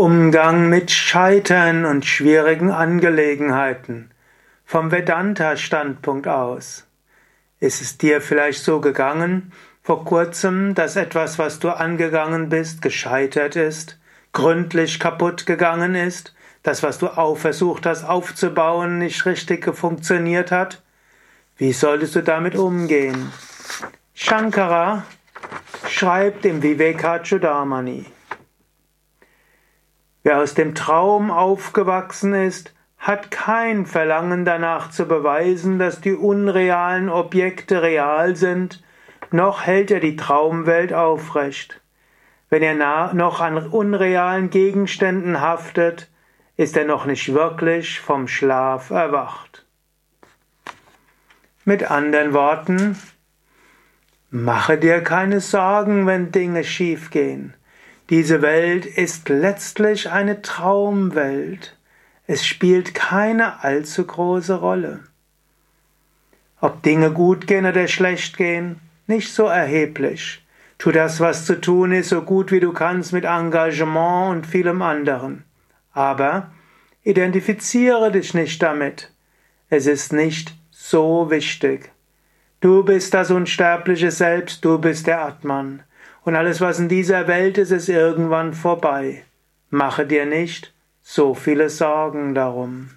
Umgang mit Scheitern und schwierigen Angelegenheiten vom Vedanta-Standpunkt aus. Ist es dir vielleicht so gegangen vor kurzem, dass etwas, was du angegangen bist, gescheitert ist, gründlich kaputt gegangen ist, das, was du auch versucht hast aufzubauen, nicht richtig funktioniert hat? Wie solltest du damit umgehen? Shankara schreibt im Vivekachudamani. Wer aus dem Traum aufgewachsen ist, hat kein Verlangen danach zu beweisen, dass die unrealen Objekte real sind, noch hält er die Traumwelt aufrecht. Wenn er noch an unrealen Gegenständen haftet, ist er noch nicht wirklich vom Schlaf erwacht. Mit anderen Worten, mache dir keine Sorgen, wenn Dinge schiefgehen. Diese Welt ist letztlich eine Traumwelt. Es spielt keine allzu große Rolle. Ob Dinge gut gehen oder schlecht gehen, nicht so erheblich. Tu das, was zu tun ist, so gut wie du kannst mit Engagement und vielem anderen. Aber identifiziere dich nicht damit. Es ist nicht so wichtig. Du bist das unsterbliche Selbst, du bist der Atman und alles, was in dieser Welt ist, ist irgendwann vorbei. Mache dir nicht so viele Sorgen darum.